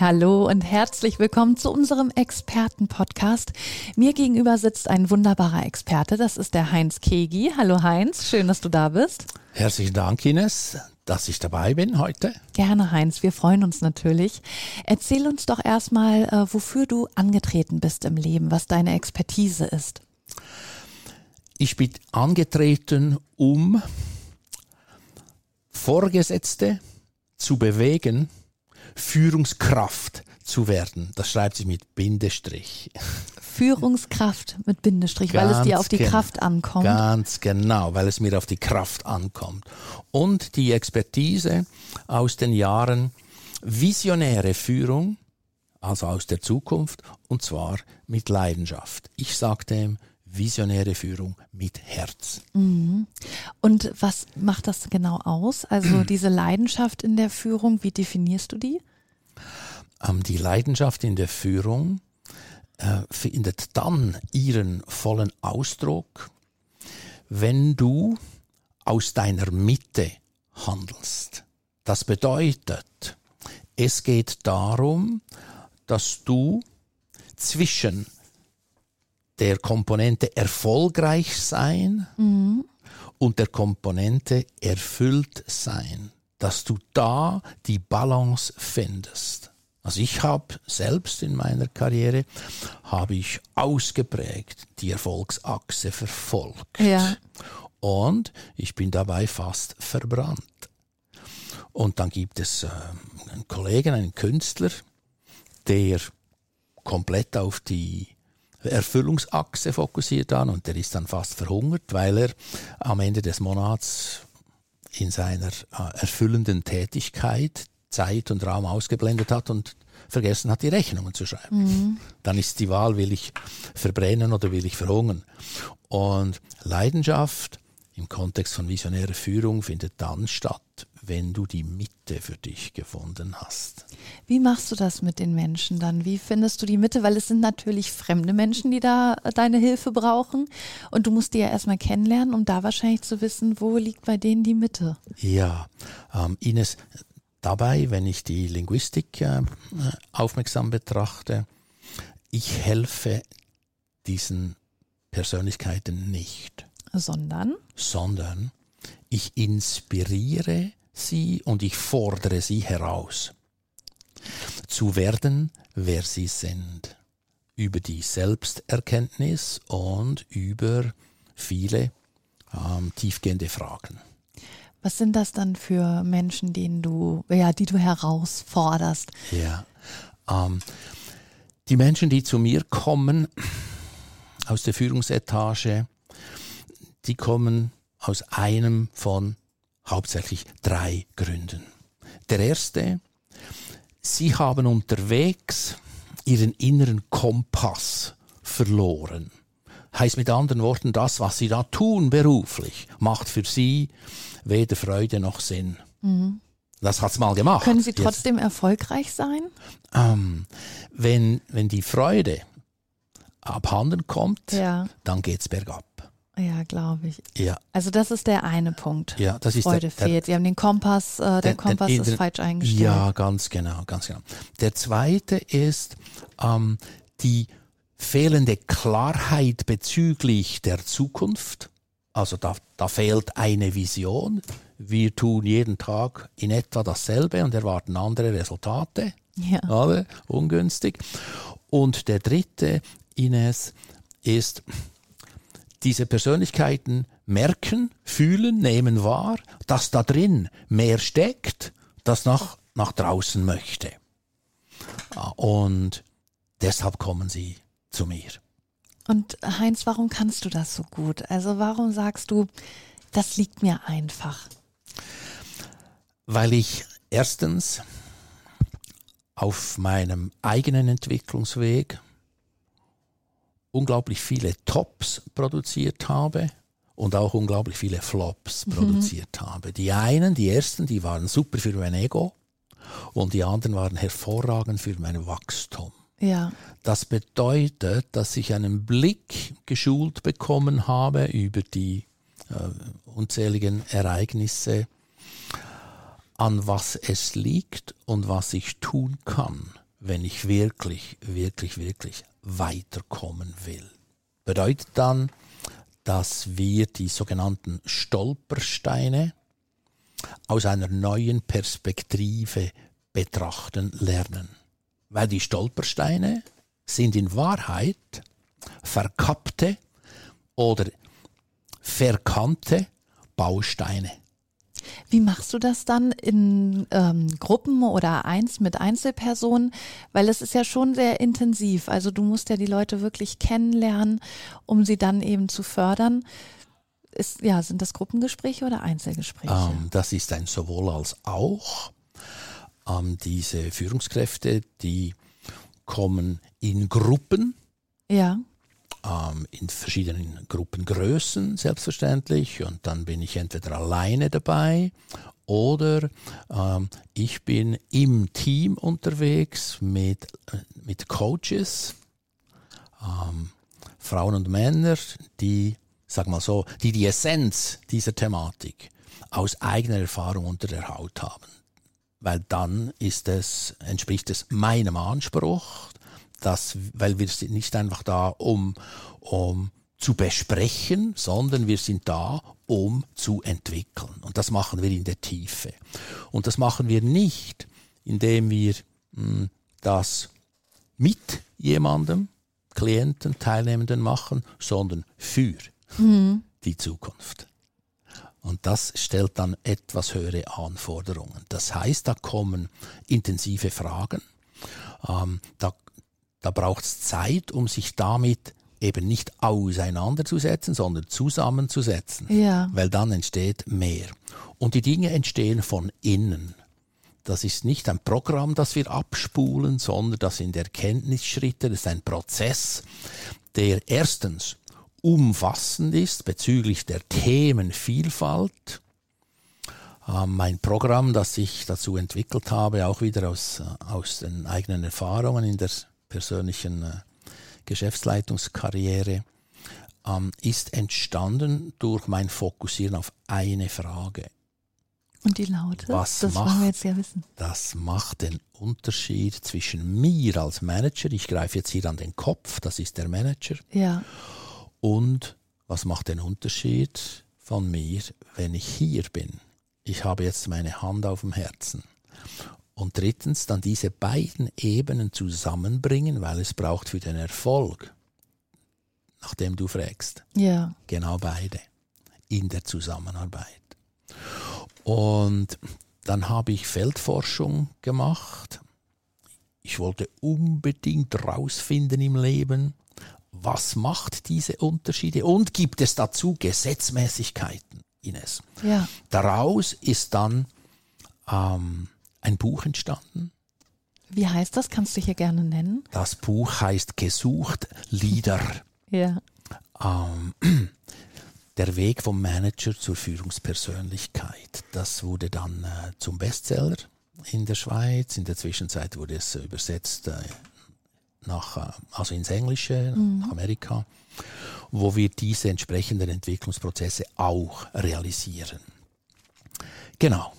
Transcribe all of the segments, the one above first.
Hallo und herzlich willkommen zu unserem Experten-Podcast. Mir gegenüber sitzt ein wunderbarer Experte, das ist der Heinz Kegi. Hallo Heinz, schön, dass du da bist. Herzlichen Dank, Ines, dass ich dabei bin heute. Gerne, Heinz, wir freuen uns natürlich. Erzähl uns doch erstmal, äh, wofür du angetreten bist im Leben, was deine Expertise ist. Ich bin angetreten, um Vorgesetzte zu bewegen, Führungskraft zu werden. Das schreibt sich mit Bindestrich. Führungskraft mit Bindestrich, Ganz weil es dir auf die gen- Kraft ankommt. Ganz genau, weil es mir auf die Kraft ankommt. Und die Expertise aus den Jahren visionäre Führung, also aus der Zukunft, und zwar mit Leidenschaft. Ich sage dem visionäre Führung mit Herz. Und was macht das genau aus? Also diese Leidenschaft in der Führung, wie definierst du die? Ähm, die Leidenschaft in der Führung äh, findet dann ihren vollen Ausdruck, wenn du aus deiner Mitte handelst. Das bedeutet, es geht darum, dass du zwischen der Komponente erfolgreich sein und der Komponente erfüllt sein, dass du da die Balance findest. Also ich habe selbst in meiner Karriere habe ich ausgeprägt die Erfolgsachse verfolgt Ja. und ich bin dabei fast verbrannt. Und dann gibt es äh, einen Kollegen, einen Künstler, der komplett auf die Erfüllungsachse fokussiert an und der ist dann fast verhungert, weil er am Ende des Monats in seiner äh, erfüllenden Tätigkeit Zeit und Raum ausgeblendet hat und vergessen hat, die Rechnungen zu schreiben. Dann ist die Wahl, will ich verbrennen oder will ich verhungern. Und Leidenschaft im Kontext von visionärer Führung findet dann statt, wenn du die Mitte für dich gefunden hast. Wie machst du das mit den Menschen dann? Wie findest du die Mitte? Weil es sind natürlich fremde Menschen, die da äh, deine Hilfe brauchen. Und du musst die ja erstmal kennenlernen, um da wahrscheinlich zu wissen, wo liegt bei denen die Mitte. Ja, ähm, Ines, dabei, wenn ich die Linguistik äh, aufmerksam betrachte, ich helfe diesen Persönlichkeiten nicht, Sondern, sondern ich inspiriere sie und ich fordere sie heraus, zu werden, wer sie sind, über die Selbsterkenntnis und über viele ähm, tiefgehende Fragen. was sind das dann für Menschen, denen du, ja, die du herausforderst? Ja. Ähm, die Menschen, die zu mir kommen aus der Führungsetage, die kommen aus einem von hauptsächlich drei Gründen. Der erste, sie haben unterwegs ihren inneren Kompass verloren. Heißt mit anderen Worten, das, was sie da tun beruflich, macht für sie weder Freude noch Sinn. Das hat's mal gemacht. Können sie Jetzt- trotzdem erfolgreich sein? ähm, wenn, wenn die Freude abhanden kommt, Ja, dann geht's bergab. Ja, glaube ich. Ja, Also das ist der eine Punkt. ja, das ist Freude der, fehlt. Sie haben den Kompass, äh, der, der- Kompass der- ist falsch eingestellt. Ja, ganz genau, ganz genau. Der zweite ist ähm, die fehlende Klarheit bezüglich der Zukunft. Also da, da fehlt eine Vision. Wir tun jeden Tag in etwa dasselbe und erwarten andere Resultate. Ja. alle ungünstig. Und der dritte, Ines, ist, diese Persönlichkeiten merken, fühlen, nehmen wahr, dass da drin mehr steckt, das nach, nach draußen möchte. Ah, Und deshalb kommen sie zu mir. Und Heinz, warum kannst du das so gut? Also warum sagst du, das liegt mir einfach? Weil ich erstens auf meinem eigenen Entwicklungsweg unglaublich viele Tops produziert habe und auch unglaublich viele Flops produziert habe. Die einen, die ersten, die waren super für mein Ego und die anderen waren hervorragend für mein Wachstum. Ja. Das bedeutet, dass ich einen Blick geschult bekommen habe über die äh, unzähligen Ereignisse, an was es liegt und was ich tun kann, wenn ich wirklich, wirklich, wirklich weiterkommen will. Bedeutet dann, dass wir die sogenannten Stolpersteine aus einer neuen Perspektive betrachten lernen. Weil die Stolpersteine sind in Wahrheit verkappte oder verkannte Bausteine. Wie machst du das dann in ähm, Gruppen oder eins mit Einzelpersonen? Weil es ist ja schon sehr intensiv. Also du musst ja die Leute wirklich kennenlernen, um sie dann eben zu fördern. Ist, ja, sind das Gruppengespräche oder Einzelgespräche? Ähm, das ist ein sowohl als auch. Ähm, diese Führungskräfte, die kommen in Gruppen. Ja ähm, in verschiedenen Gruppengrößen selbstverständlich und dann bin ich entweder alleine dabei oder ähm, ich bin im Team unterwegs mit, äh, mit Coaches, ähm, Frauen und Männer, die, sag mal so, die die Essenz dieser Thematik aus eigener Erfahrung unter der Haut haben. Weil dann ist es, entspricht es meinem Anspruch, dass, weil wir sind nicht einfach da, um, um zu besprechen, sondern wir sind da, um zu entwickeln. Und das machen wir in der Tiefe. Und das machen wir nicht, indem wir mh, hm, das mit jemandem, Klienten, Teilnehmenden machen, sondern für mhm. die Zukunft. Und das stellt dann etwas höhere Anforderungen. Das heißt, da kommen intensive Fragen, ähm, da da braucht es Zeit, um sich damit eben nicht auseinanderzusetzen, sondern zusammenzusetzen. Ja. Weil dann entsteht mehr. Und die Dinge entstehen von innen. Das ist nicht ein Programm, das wir abspulen, sondern das sind Erkenntnisschritte, das ist ein Prozess, der erstens umfassend ist bezüglich der Themenvielfalt. Ähm, mein Programm, das ich dazu entwickelt habe, auch wieder aus, äh, aus den eigenen Erfahrungen in der persönlichen äh, Geschäftsleitungskarriere, ähm, ist entstanden durch mein Fokussieren auf eine Frage. Und die lautet, Was das macht, wollen wir jetzt ja wissen. Das macht den Unterschied zwischen mir als Manager, ich greife jetzt hier an den Kopf, das ist der Manager, ja. und was macht den Unterschied von mir, wenn ich hier bin? Ich habe jetzt meine Hand auf dem Herzen und drittens dann diese beiden Ebenen zusammenbringen, weil es braucht für den Erfolg, nachdem du fragst, ja. genau beide in der Zusammenarbeit. Und dann habe ich Feldforschung gemacht. Ich wollte unbedingt rausfinden im Leben, was macht diese Unterschiede und gibt es dazu Gesetzmäßigkeiten, Ines. Ja. Daraus ist dann ähm, ein Buch entstanden. Wie heißt das? Kannst du hier gerne nennen? Das Buch heißt Gesucht Lieder. Ja. Ähm, der Weg vom Manager zur Führungspersönlichkeit. Das wurde dann äh, zum Bestseller in der Schweiz. In der Zwischenzeit wurde es übersetzt äh, nach, äh, also ins Englische, mhm. nach Amerika, wo wir diese entsprechenden Entwicklungsprozesse auch realisieren. Genau.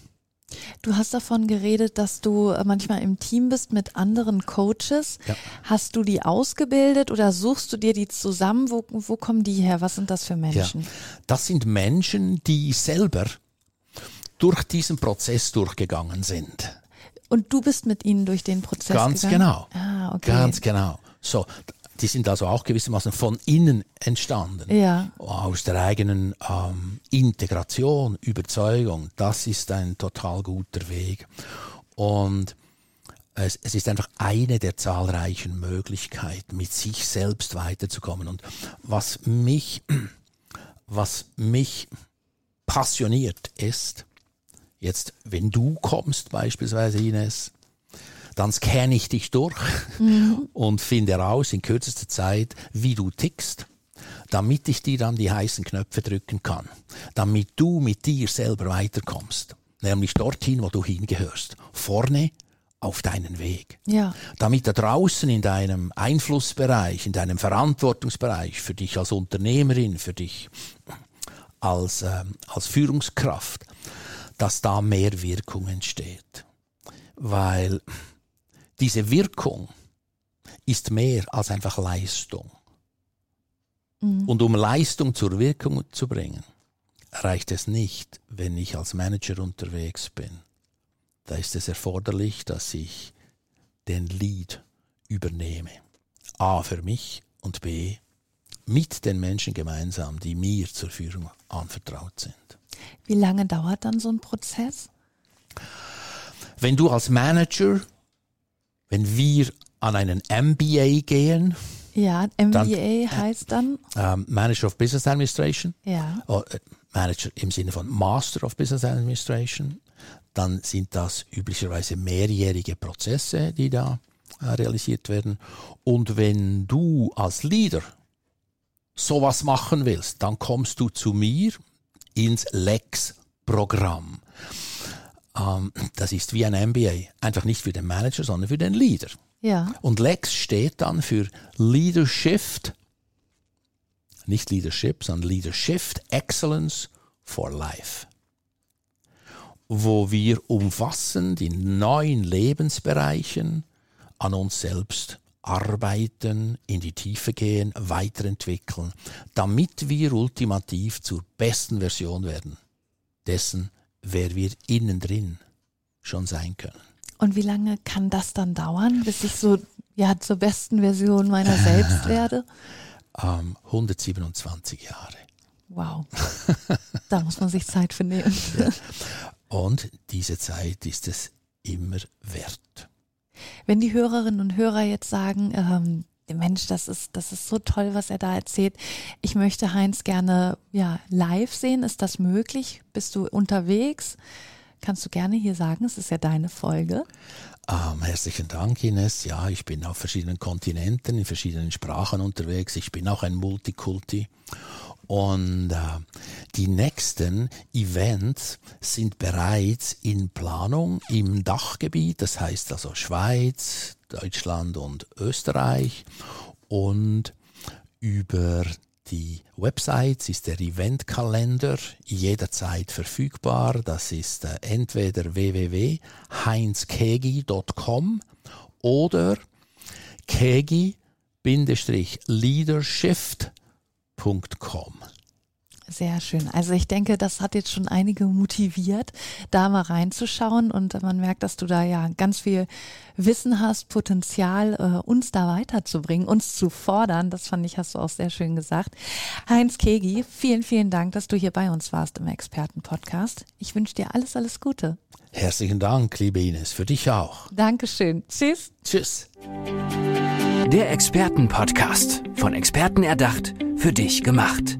Du hast davon geredet, dass du äh, manchmal im Team bist mit anderen Coaches. Ja. Hast du die ausgebildet oder suchst du dir die zusammen? Wo, wo kommen die her? Was sind das für Menschen? Ja. Das sind Menschen, die selber durch diesen Prozess durchgegangen sind. Und du bist mit ihnen durch den Prozess Ganz gegangen? genau. Ah, okay. Ganz genau. So, die sind also auch gewissermaßen von innen entstanden. Ja. Aus der eigenen ähm, Integration, Überzeugung. Das ist ein total guter Weg. Und es, es ist einfach eine der zahlreichen Möglichkeiten, mit sich selbst weiterzukommen. Und was mich, was mich passioniert ist, jetzt, wenn du kommst beispielsweise, Ines, dann scanne ich dich durch mhm. und finde heraus in kürzester Zeit, wie du tickst, damit ich dir dann die heißen Knöpfe drücken kann, damit du mit dir selber weiterkommst, nämlich dorthin, wo du hingehörst, vorne auf deinen Weg. Ja. Damit da draußen in deinem Einflussbereich, in deinem Verantwortungsbereich, für dich als Unternehmerin, für dich als, äh, als Führungskraft, dass da mehr Wirkung entsteht. Weil diese Wirkung ist mehr als einfach Leistung. Mhm. Und um Leistung zur Wirkung zu bringen, reicht es nicht, wenn ich als Manager unterwegs bin. Da ist es erforderlich, dass ich den Lead übernehme. A für mich und B mit den Menschen gemeinsam, die mir zur Führung anvertraut sind. Wie lange dauert dann so ein Prozess? Wenn du als Manager, wenn wir an einen MBA gehen, Ja, MBA heißt dann, ähm, Manager of Business Administration, ja, oh, äh, Manager im Sinne von Master of Business Administration, dann sind das üblicherweise mehrjährige Prozesse, die da äh, realisiert werden. Und wenn du als Leader sowas machen willst, dann kommst du zu mir ins Lex-Programm. Ähm, das ist wie ein MBA, einfach nicht für den Manager, sondern für den Leader. ja, Und Lex steht dann für Leadership, nicht Leadership, sondern Leadership Excellence for Life. Wo wir umfassend in neuen Lebensbereichen an uns selbst arbeiten, in die Tiefe gehen, weiterentwickeln, damit wir ultimativ zur besten Version werden, dessen, wer wir innen drin schon sein können. Und wie lange kann das dann dauern, bis ich so ja zur besten Version meiner selbst werde? Ähm, 127 Jahre. Wow. Da muss man sich Zeit für nehmen. Und diese Zeit ist es immer wert. Wenn die Hörerinnen und Hörer jetzt sagen, ähm, Mensch, das ist, das ist so toll, was er da erzählt. Ich möchte Heinz gerne ja, live sehen. Ist das möglich? Bist du unterwegs? Kannst du gerne hier sagen, es ist ja deine Folge. Ähm, herzlichen Dank, Ines. Ja, ich bin auf verschiedenen Kontinenten, in verschiedenen Sprachen unterwegs. Ich bin auch ein Multikulti. Und äh, die nächsten Events sind bereits in Planung im Dachgebiet, das heißt also Schweiz, Deutschland und Österreich. Und über die Websites ist der Eventkalender jederzeit verfügbar. Das ist äh, entweder www.heinzkegi.com oder kegi-leadership.com. Sehr schön. Also ich denke, das hat jetzt schon einige motiviert, da mal reinzuschauen und man merkt, dass du da ja ganz viel Wissen hast, Potenzial, äh, uns da weiterzubringen, uns zu fordern. Das fand ich, hast du auch sehr schön gesagt. Heinz Kegi, vielen, vielen Dank, dass du hier bei uns warst im Expertenpodcast. Ich wünsche dir alles, alles Gute. Herzlichen Dank, liebe Ines, für dich auch. Dankeschön. Tschüss. Tschüss. Der Expertenpodcast. Von Experten erdacht, für dich gemacht.